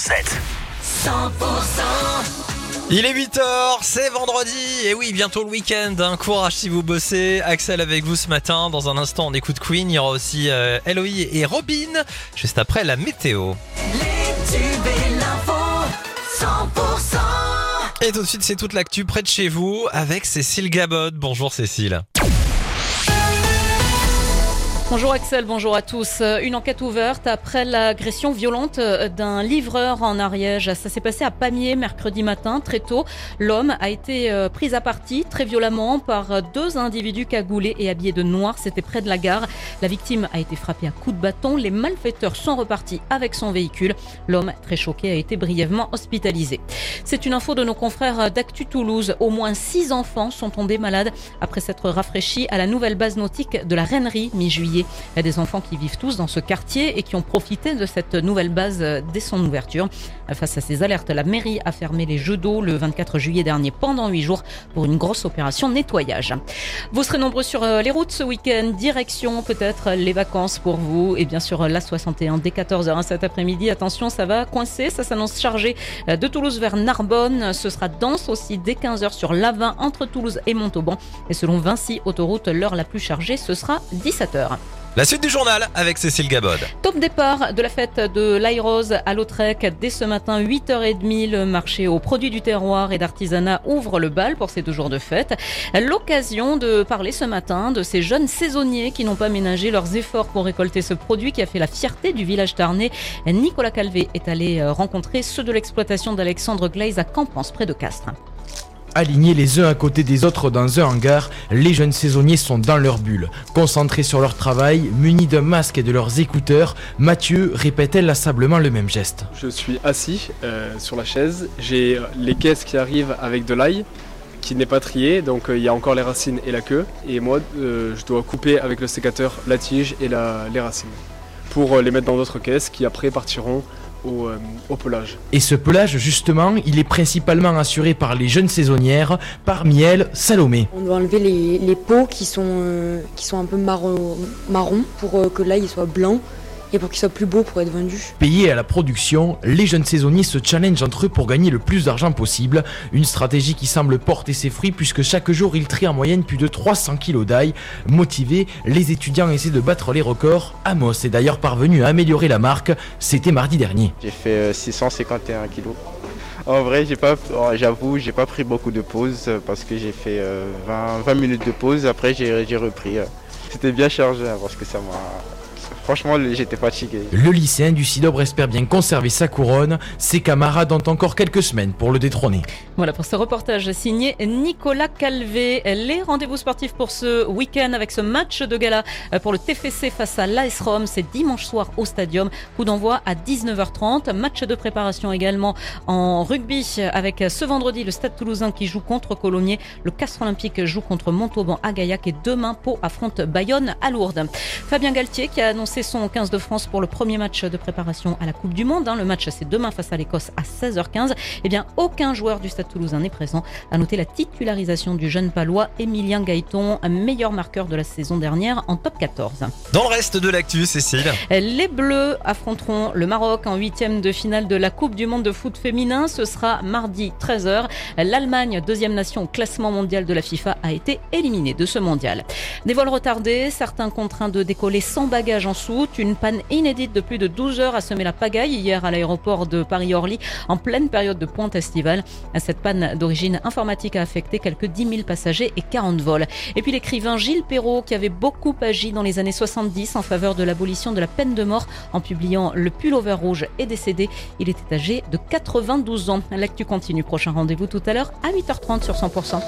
7. 100% Il est 8h, c'est vendredi, et oui, bientôt le week-end. hein. Courage si vous bossez. Axel avec vous ce matin. Dans un instant, on écoute Queen. Il y aura aussi euh, et Robin, juste après la météo. Et l'info 100% Et tout de suite, c'est toute l'actu près de chez vous avec Cécile Gabod. Bonjour Cécile. Bonjour Axel, bonjour à tous. Euh, Une enquête ouverte après l'agression violente euh, d'un livreur en Ariège. Ça s'est passé à Pamiers mercredi matin, très tôt. L'homme a été euh, pris à partie très violemment par deux individus cagoulés et habillés de noir. C'était près de la gare. La victime a été frappée à coups de bâton. Les malfaiteurs sont repartis avec son véhicule. L'homme, très choqué, a été brièvement hospitalisé. C'est une info de nos confrères d'Actu Toulouse. Au moins six enfants sont tombés malades après s'être rafraîchis à la nouvelle base nautique de la Rennerie mi-juillet. Il y a des enfants qui vivent tous dans ce quartier et qui ont profité de cette nouvelle base dès son ouverture. Face à ces alertes, la mairie a fermé les jeux d'eau le 24 juillet dernier pendant huit jours pour une grosse opération nettoyage. Vous serez nombreux sur euh, les routes ce week-end. Direction peut-être les vacances pour vous et bien sûr la 61 dès 14h cet après-midi. Attention, ça va coincer, ça s'annonce chargé euh, de Toulouse vers Narbonne. Ce sera dense aussi dès 15h sur l'A20 entre Toulouse et Montauban. Et selon Vinci Autoroute, l'heure la plus chargée, ce sera 17h. La suite du journal avec Cécile Gabod. Top départ de la fête de l'Airose à Lautrec. Dès ce matin, 8h30, le marché aux produits du terroir et d'artisanat ouvre le bal pour ces deux jours de fête. L'occasion de parler ce matin de ces jeunes saisonniers qui n'ont pas ménagé leurs efforts pour récolter ce produit qui a fait la fierté du village tarnais. Nicolas Calvé est allé euh, rencontrer ceux de l'exploitation d'Alexandre Glaise à Campance, près de Castres. Alignés les uns à côté des autres dans un hangar, les jeunes saisonniers sont dans leur bulle. Concentrés sur leur travail, munis d'un masque et de leurs écouteurs, Mathieu répète inlassablement le même geste. Je suis assis euh, sur la chaise, j'ai euh, les caisses qui arrivent avec de l'ail qui n'est pas trié, donc euh, il y a encore les racines et la queue. Et moi, je dois couper avec le sécateur la tige et les racines pour les mettre dans d'autres caisses qui après partiront au, euh, au pelage. Et ce pelage, justement, il est principalement assuré par les jeunes saisonnières, parmi elles Salomé. On doit enlever les, les peaux qui sont, euh, qui sont un peu marron, marron pour euh, que l'ail soit blanc et pour qu'il soit plus beau pour être vendu. Payés à la production, les jeunes saisonniers se challengent entre eux pour gagner le plus d'argent possible. Une stratégie qui semble porter ses fruits puisque chaque jour ils trient en moyenne plus de 300 kilos d'ail. Motivés, les étudiants essaient de battre les records. Amos est d'ailleurs parvenu à améliorer la marque. C'était mardi dernier. J'ai fait euh, 651 kilos. En vrai, j'ai pas, oh, j'avoue, j'ai pas pris beaucoup de pauses euh, parce que j'ai fait euh, 20, 20 minutes de pause. Après, j'ai repris. euh. C'était bien chargé hein, parce que ça m'a. Franchement, j'étais fatigué. Le lycéen du Sidobre espère bien conserver sa couronne. Ses camarades ont encore quelques semaines pour le détrôner. Voilà pour ce reportage signé Nicolas Calvé. Les rendez-vous sportifs pour ce week-end avec ce match de gala pour le TFC face à l'AS Rome. C'est dimanche soir au stadium. Coup d'envoi à 19h30. Match de préparation également en rugby avec ce vendredi le Stade Toulousain qui joue contre Colomiers. Le Castre Olympique joue contre Montauban à Gaillac et demain Pau affronte Bayonne à Lourdes. Fabien Galtier qui a annoncé son 15 de France pour le premier match de préparation à la Coupe du Monde. hein. Le match c'est demain face à l'Écosse à 16h15. Eh bien, aucun joueur du Stade Toulousain n'est présent. À noter la titularisation du jeune palois Emilien Gaëton, meilleur marqueur de la saison dernière en top 14. Dans le reste de l'actu, Cécile. Les Bleus affronteront le Maroc en huitième de finale de la Coupe du Monde de foot féminin. Ce sera mardi 13h. L'Allemagne, deuxième nation au classement mondial de la FIFA, a été éliminée de ce mondial. Des vols retardés, certains contraints de décoller sans bagages en Une panne inédite de plus de 12 heures a semé la pagaille hier à l'aéroport de Paris-Orly en pleine période de pointe estivale. Cette panne d'origine informatique a affecté quelques 10 000 passagers et 40 vols. Et puis l'écrivain Gilles Perrault, qui avait beaucoup agi dans les années 70 en faveur de l'abolition de la peine de mort en publiant Le Pullover Rouge, est décédé. Il était âgé de 92 ans. L'actu continue. Prochain rendez-vous tout à l'heure à 8h30 sur 100%.